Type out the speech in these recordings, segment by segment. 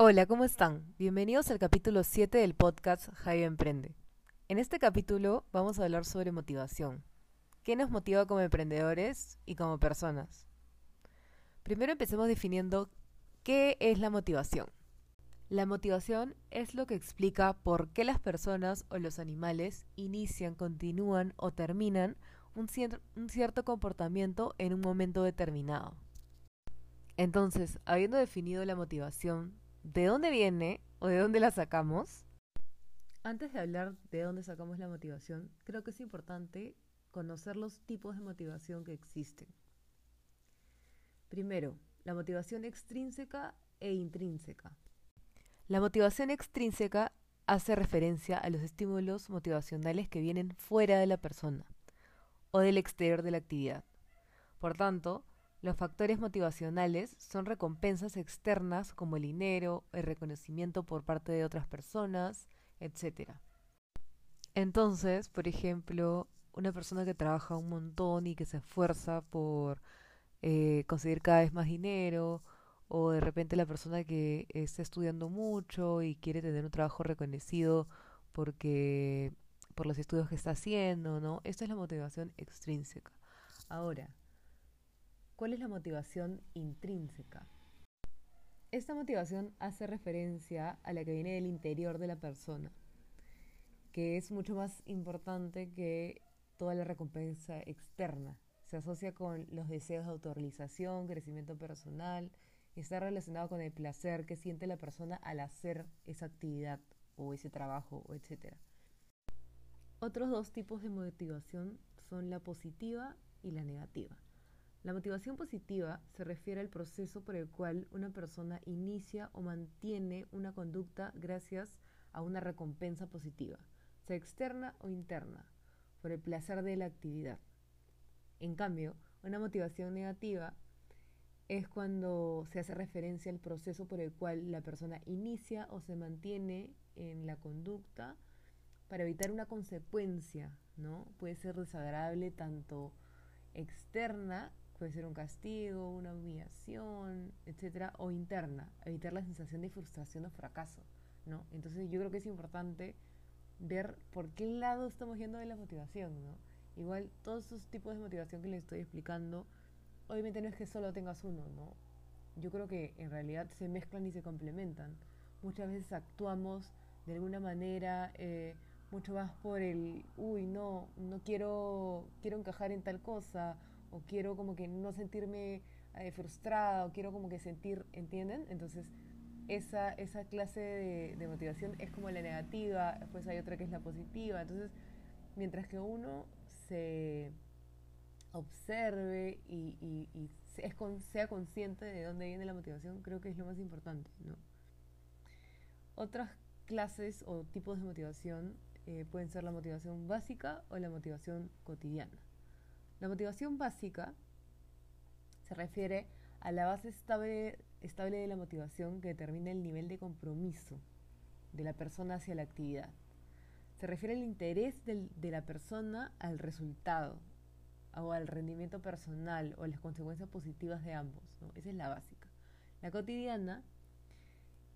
Hola, ¿cómo están? Bienvenidos al capítulo 7 del podcast Jaime Emprende. En este capítulo vamos a hablar sobre motivación. ¿Qué nos motiva como emprendedores y como personas? Primero empecemos definiendo qué es la motivación. La motivación es lo que explica por qué las personas o los animales inician, continúan o terminan un, un cierto comportamiento en un momento determinado. Entonces, habiendo definido la motivación, ¿de dónde viene o de dónde la sacamos? Antes de hablar de dónde sacamos la motivación, creo que es importante conocer los tipos de motivación que existen. Primero, la motivación extrínseca e intrínseca. La motivación extrínseca hace referencia a los estímulos motivacionales que vienen fuera de la persona o del exterior de la actividad. Por tanto, los factores motivacionales son recompensas externas como el dinero, el reconocimiento por parte de otras personas, etc. Entonces, por ejemplo, una persona que trabaja un montón y que se esfuerza por eh, conseguir cada vez más dinero, o de repente la persona que está estudiando mucho y quiere tener un trabajo reconocido porque por los estudios que está haciendo, ¿no? Esta es la motivación extrínseca. Ahora, ¿Cuál es la motivación intrínseca? Esta motivación hace referencia a la que viene del interior de la persona, que es mucho más importante que toda la recompensa externa. Se asocia con los deseos de autorrealización, crecimiento personal, y está relacionado con el placer que siente la persona al hacer esa actividad o ese trabajo etc. Otros dos tipos de motivación son la positiva y la negativa. La motivación positiva se refiere al proceso por el cual una persona inicia o mantiene una conducta gracias a una recompensa positiva, sea externa o interna, por el placer de la actividad. En cambio, una motivación negativa es cuando se hace referencia al proceso por el cual la persona inicia o se mantiene en la conducta para evitar una consecuencia, ¿no? Puede ser desagradable tanto externa Puede ser un castigo, una humillación, etcétera, o interna, evitar la sensación de frustración o fracaso, ¿no? Entonces yo creo que es importante ver por qué lado estamos yendo de la motivación, ¿no? Igual todos esos tipos de motivación que les estoy explicando, obviamente no es que solo tengas uno, ¿no? Yo creo que en realidad se mezclan y se complementan. Muchas veces actuamos de alguna manera eh, mucho más por el, uy, no, no quiero, quiero encajar en tal cosa, o quiero como que no sentirme eh, frustrada, o quiero como que sentir, ¿entienden? Entonces, esa, esa clase de, motivación es como la negativa, después hay otra que es la positiva, entonces, mientras que uno se observe y, sea consciente de dónde viene la motivación, creo que es lo más importante, ¿no? Otras clases o tipos de motivación eh, pueden ser la motivación básica o la motivación cotidiana. La motivación básica se refiere a la base estable, estable de la motivación que determina el nivel de compromiso de la persona hacia la actividad. Se refiere al interés de la persona al resultado o al rendimiento personal o las consecuencias positivas de ambos. Esa es la básica. La cotidiana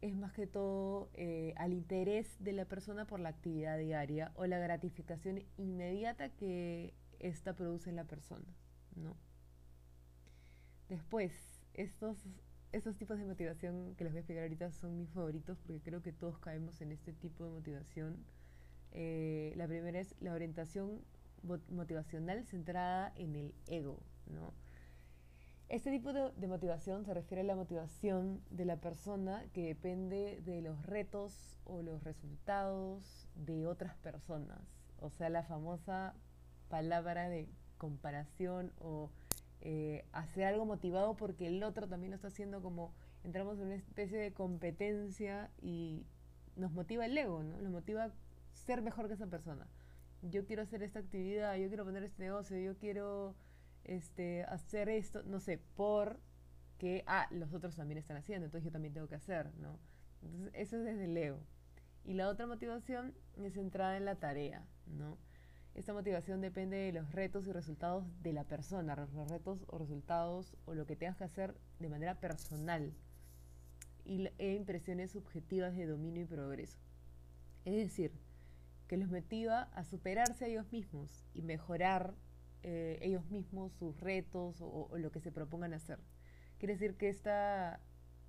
es más que todo eh, al interés de la persona por la actividad diaria o la gratificación inmediata que esta produce en la persona, ¿no? Después, estos, estos tipos de motivación que les voy a explicar ahorita son mis favoritos porque creo que todos caemos en este tipo de motivación. Eh, la primera es la orientación motivacional centrada en el ego, ¿no? Este tipo de, de, motivación se refiere a la motivación de la persona que depende de los retos o los resultados de otras personas. O sea, la famosa palabra de comparación o eh, hacer algo motivado porque el otro también lo está haciendo como entramos en una especie de competencia y nos motiva el ego, ¿no? Nos motiva ser mejor que esa persona. Yo quiero hacer esta actividad, yo quiero poner este negocio, yo quiero este, hacer esto, no sé, por que, ah, los otros también están haciendo, entonces yo también tengo que hacer, ¿no? Entonces, eso es desde el ego. Y la otra motivación es centrada en la tarea, ¿no? Esta motivación depende de los retos y resultados de la persona, los retos o resultados o lo que tengas que hacer de manera personal. y, e impresiones subjetivas de dominio y progreso. Es decir, que los motiva a superarse a ellos mismos y mejorar eh, ellos mismos sus retos o, lo que se propongan hacer. Quiere decir que esta,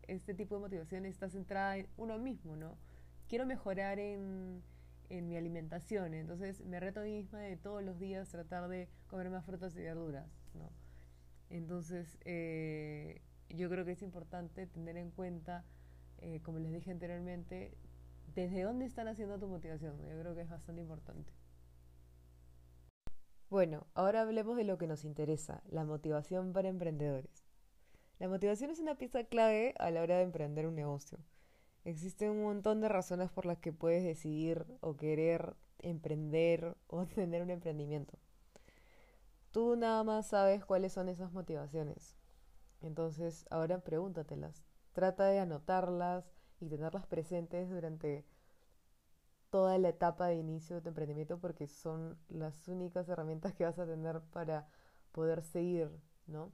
este tipo de motivación está centrada en uno mismo, ¿no? Quiero mejorar en, en mi alimentación, entonces me reto a mí misma de todos los días tratar de comer más frutas y verduras, ¿no? Entonces, eh, yo creo que es importante tener en cuenta, eh, como les dije anteriormente, desde dónde están haciendo tu motivación. Yo creo que es bastante importante. Bueno, ahora hablemos de lo que nos interesa, la motivación para emprendedores. La motivación es una pieza clave a la hora de emprender un negocio. Existen un montón de razones por las que puedes decidir o querer emprender o tener un emprendimiento. Tú nada más sabes cuáles son esas motivaciones. Entonces, ahora pregúntatelas. Trata de anotarlas y tenerlas presentes durante toda la etapa de inicio de tu emprendimiento porque son las únicas herramientas que vas a tener para poder seguir, ¿no?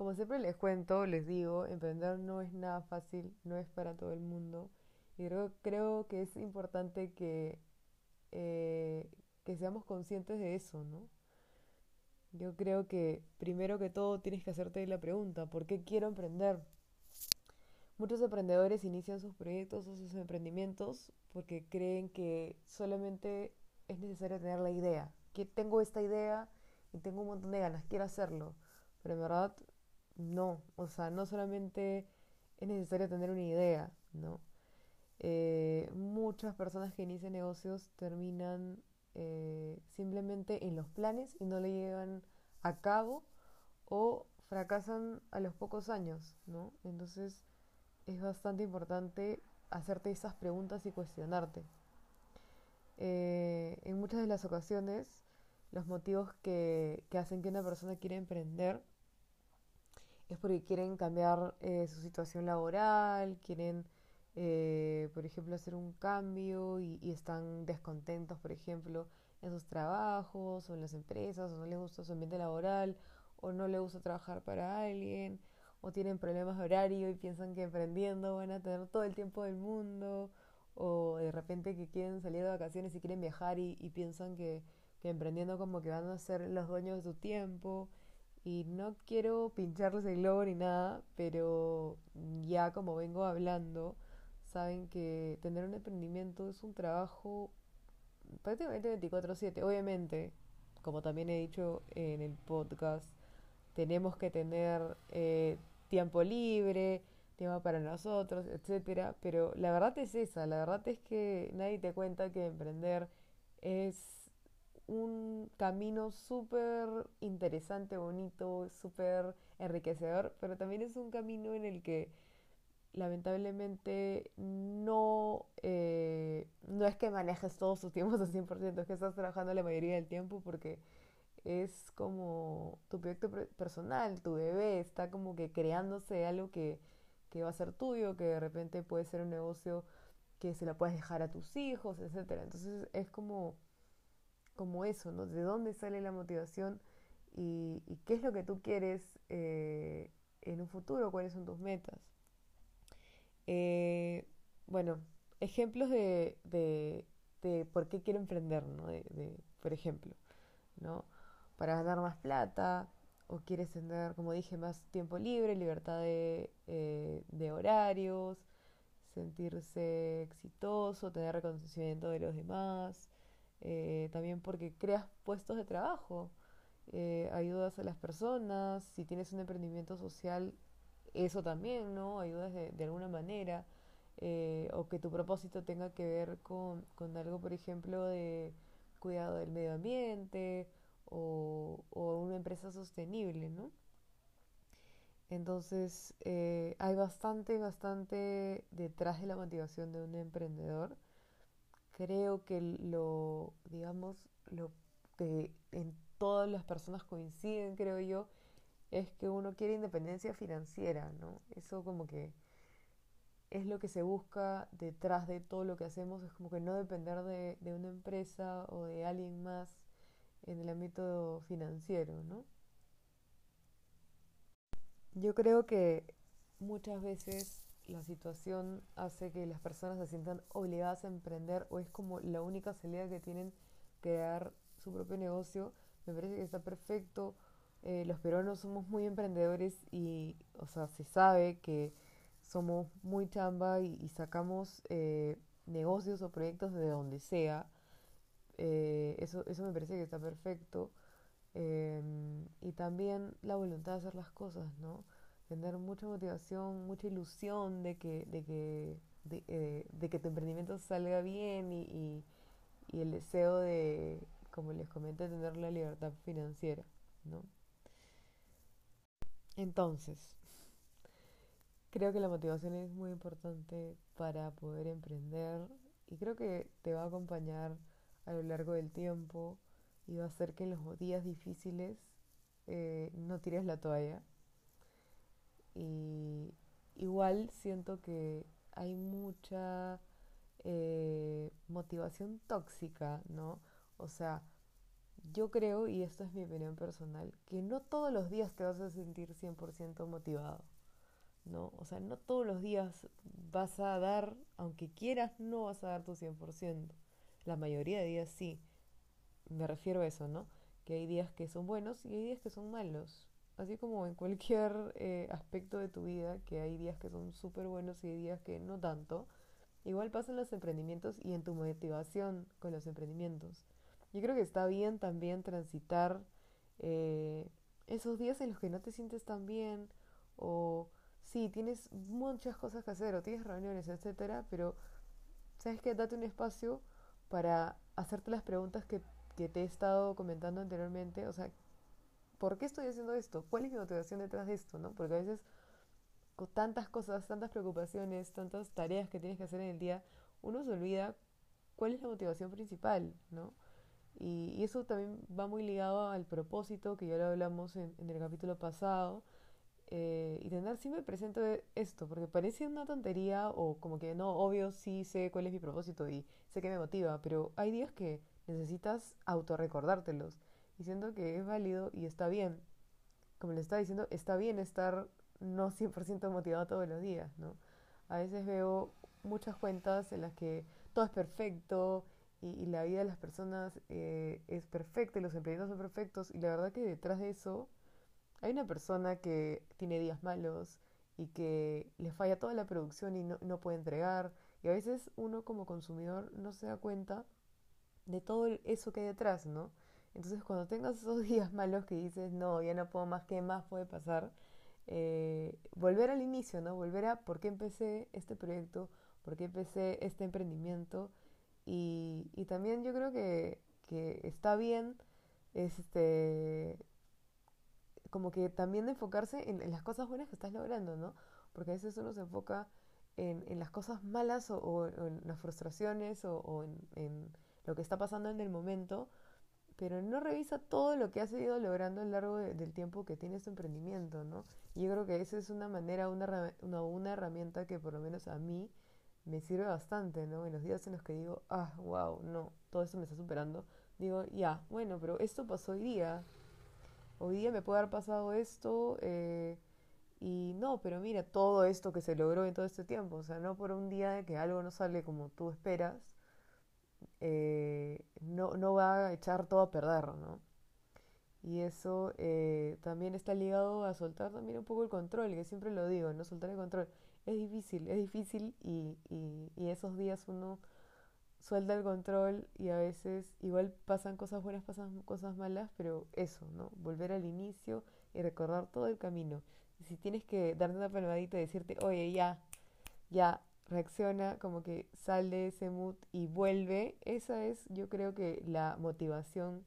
Como siempre les cuento, les digo, emprender no es nada fácil, no es para todo el mundo. Y creo, que es importante que, eh, que seamos conscientes de eso, ¿no? Yo creo que primero que todo tienes que hacerte la pregunta, ¿por qué quiero emprender? Muchos emprendedores inician sus proyectos o sus emprendimientos porque creen que solamente es necesario tener la idea, que tengo esta idea y tengo un montón de ganas, quiero hacerlo, pero en verdad no, o sea, no solamente es necesario tener una idea, ¿no? Eh, muchas personas que inician negocios terminan eh, simplemente en los planes y no le llegan a cabo o fracasan a los pocos años, ¿no? Entonces es bastante importante hacerte esas preguntas y cuestionarte. Eh, en muchas de las ocasiones, los motivos que, hacen que una persona quiera emprender es porque quieren cambiar eh, su situación laboral, quieren, eh, por ejemplo, hacer un cambio y, están descontentos, por ejemplo, en sus trabajos o en las empresas, o no les gusta su ambiente laboral, o no les gusta trabajar para alguien, o tienen problemas de horario y piensan que emprendiendo van a tener todo el tiempo del mundo, o de repente que quieren salir de vacaciones y quieren viajar y, piensan que, emprendiendo como que van a ser los dueños de su tiempo. Y no quiero pincharles el globo ni nada, pero ya como vengo hablando, saben que tener un emprendimiento es un trabajo prácticamente 24/7. Obviamente, como también he dicho en el podcast, tenemos que tener eh, tiempo libre, tiempo para nosotros, etcétera. Pero la verdad es esa, la verdad es que nadie te cuenta que emprender es un camino súper interesante, bonito, súper enriquecedor, pero también es un camino en el que lamentablemente no, eh, no es que manejes todos tus tiempos al 100%, es que estás trabajando la mayoría del tiempo porque es como tu proyecto personal, tu bebé está como que creándose algo que, que va a ser tuyo, que de repente puede ser un negocio que se lo puedes dejar a tus hijos, etcétera. Entonces es como, como eso, ¿no? ¿De dónde sale la motivación y, qué es lo que tú quieres eh, en un futuro? ¿Cuáles son tus metas? Eh, bueno, ejemplos de, de, de, por qué quiero emprender, ¿no? De, de, por ejemplo, ¿no? para ganar más plata o quieres tener, como dije, más tiempo libre, libertad de, eh, de horarios, sentirse exitoso, tener reconocimiento de los demás, eh, también porque creas puestos de trabajo, eh, ayudas a las personas, si tienes un emprendimiento social, eso también, ¿no? Ayudas de, de alguna manera, o que tu propósito tenga que ver con, con algo, por ejemplo, de cuidado del medio ambiente, o, una empresa sostenible, ¿no? Entonces, eh, hay bastante, bastante detrás de la motivación de un emprendedor. Creo que lo, digamos, lo que en todas las personas coinciden, creo yo, es que uno quiere independencia financiera, ¿no? Eso como que es lo que se busca detrás de todo lo que hacemos, es como que no depender de, una empresa o de alguien más en el ámbito financiero, ¿no? Yo creo que muchas veces la situación hace que las personas se sientan obligadas a emprender o es como la única salida que tienen crear su propio negocio, me parece que está perfecto. Eh, los peruanos somos muy emprendedores y, o sea, se sabe que somos muy chamba y, sacamos eh, negocios o proyectos de donde sea. Eh, eso, eso me parece que está perfecto. Em, y también la voluntad de hacer las cosas, ¿no? Tener mucha motivación, mucha ilusión de que, de que, de, eh, que tu emprendimiento salga bien y, el deseo de, como les comenté, tener la libertad financiera, ¿no? Entonces, creo que la motivación es muy importante para poder emprender y creo que te va a acompañar a lo largo del tiempo y va a hacer que en los días difíciles eh, no tires la toalla. Y igual siento que hay mucha eh, motivación tóxica, ¿no? O sea, yo creo, y esto es mi opinión personal, que no todos los días te vas a sentir 100% motivado, ¿no? O sea, no todos los días vas a dar, aunque quieras, no vas a dar tu 100%. La mayoría de días sí. Me refiero a eso, ¿no? Que hay días que son buenos y hay días que son malos. Así como en cualquier eh, aspecto de tu vida, que hay días que son súper buenos y hay días que no tanto. Igual pasa en los emprendimientos y en tu motivación con los emprendimientos. Yo creo que está bien también transitar eh, esos días en los que no te sientes tan bien o sí, tienes muchas cosas que hacer o tienes reuniones, etcétera, pero sabes que date un espacio para hacerte las preguntas que, que te he estado comentando anteriormente, o sea, ¿por qué estoy haciendo esto? ¿Cuál es mi motivación detrás de esto? ¿no? Porque a veces con tantas cosas, tantas preocupaciones, tantas tareas que tienes que hacer en el día, uno se olvida cuál es la motivación principal, ¿no? Y, eso también va muy ligado al propósito, que ya lo hablamos en, el capítulo pasado, eh, y tener siempre presente esto, porque parece una tontería o como que no, obvio sí sé cuál es mi propósito y sé que me motiva, pero hay días que necesitas autorrecordártelos, diciendo que es válido y está bien. Como le estaba diciendo, está bien estar no 100% motivado todos los días, ¿no? A veces veo muchas cuentas en las que todo es perfecto y, la vida de las personas eh, es perfecta y los emprendedores son perfectos y la verdad que detrás de eso hay una persona que tiene días malos y que le falla toda la producción y no, no puede entregar y a veces uno como consumidor no se da cuenta de todo eso que hay detrás, ¿no? Entonces cuando tengas esos días malos que dices, no, ya no puedo más, ¿qué más puede pasar? Eh, volver al inicio, ¿no? Volver a por qué empecé este proyecto, por qué empecé este emprendimiento y, y también yo creo que, que está bien este como que también enfocarse en, las cosas buenas que estás logrando, ¿no? Porque a veces uno se enfoca en, en las cosas malas o, en las frustraciones o, en, en, lo que está pasando en el momento, pero no revisa todo lo que has ido logrando a lo largo del tiempo que tienes tu emprendimiento, ¿no? Y yo creo que esa es una manera, una, una, una herramienta que por lo menos a mí me sirve bastante, ¿no? En los días en los que digo, ah, wow, no, todo esto me está superando, digo, ya, bueno, pero esto pasó hoy día. Hoy día me puede haber pasado esto, eh, y no, pero mira, todo esto que se logró en todo este tiempo, o sea, no por un día de que algo no sale como tú esperas, eh, no, no va a echar todo a perder, ¿no? Y eso eh, también está ligado a soltar también un poco el control, que siempre lo digo, no soltar el control es difícil, es difícil y, y, esos días uno suelta el control y a veces igual pasan cosas buenas, pasan cosas malas, pero eso, ¿no? Volver al inicio y recordar todo el camino. Si tienes que darte una palmadita y decirte, oye, ya, ya, reacciona, como que sale ese mood y vuelve, esa es yo creo que la motivación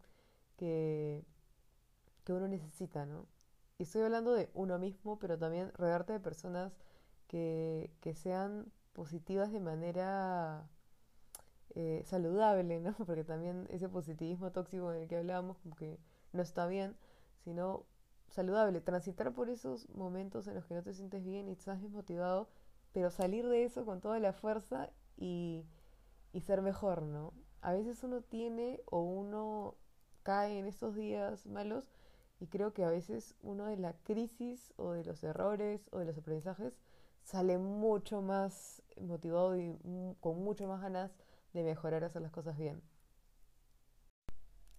que, que uno necesita, ¿no? Y estoy hablando de uno mismo, pero también rodearte de personas que, sean positivas de manera eh, saludable, ¿no? Porque también ese positivismo tóxico en el que hablábamos como que no está bien, sino saludable, transitar por esos momentos en los que no te sientes bien y estás desmotivado, pero salir de eso con toda la fuerza y, y ser mejor, ¿no? A veces uno tiene o uno cae en estos días malos y creo que a veces uno de la crisis o de los errores o de los aprendizajes sale mucho más motivado y con mucho más ganas de mejorar, hacer las cosas bien.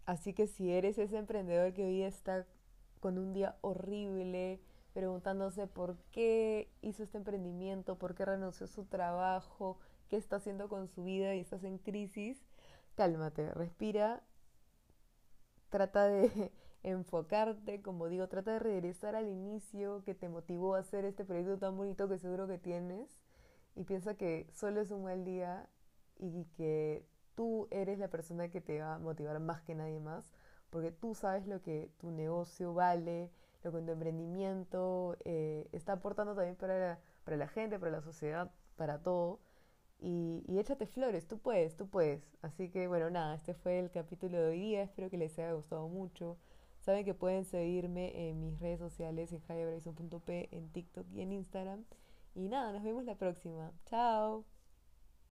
Así que si eres ese emprendedor que hoy está con un día horrible, preguntándose por qué hizo este emprendimiento, por qué renunció a su trabajo, qué está haciendo con su vida y estás en crisis, cálmate, respira, trata de enfocarte, como digo, trata de regresar al inicio que te motivó a hacer este proyecto tan bonito que seguro que tienes y piensa que solo es un mal día y que tú eres la persona que te va a motivar más que nadie más, porque tú sabes lo que tu negocio vale, lo tu emprendimiento eh, está aportando también para la, para la gente, para la sociedad, para todo. Y, y, échate flores, tú puedes, tú puedes. Así que bueno, nada, este fue el capítulo de hoy día, espero que les haya gustado mucho. Saben que pueden seguirme en mis redes sociales en jayabrayson.p, en TikTok y en Instagram. Y nada, nos vemos la próxima. Chao.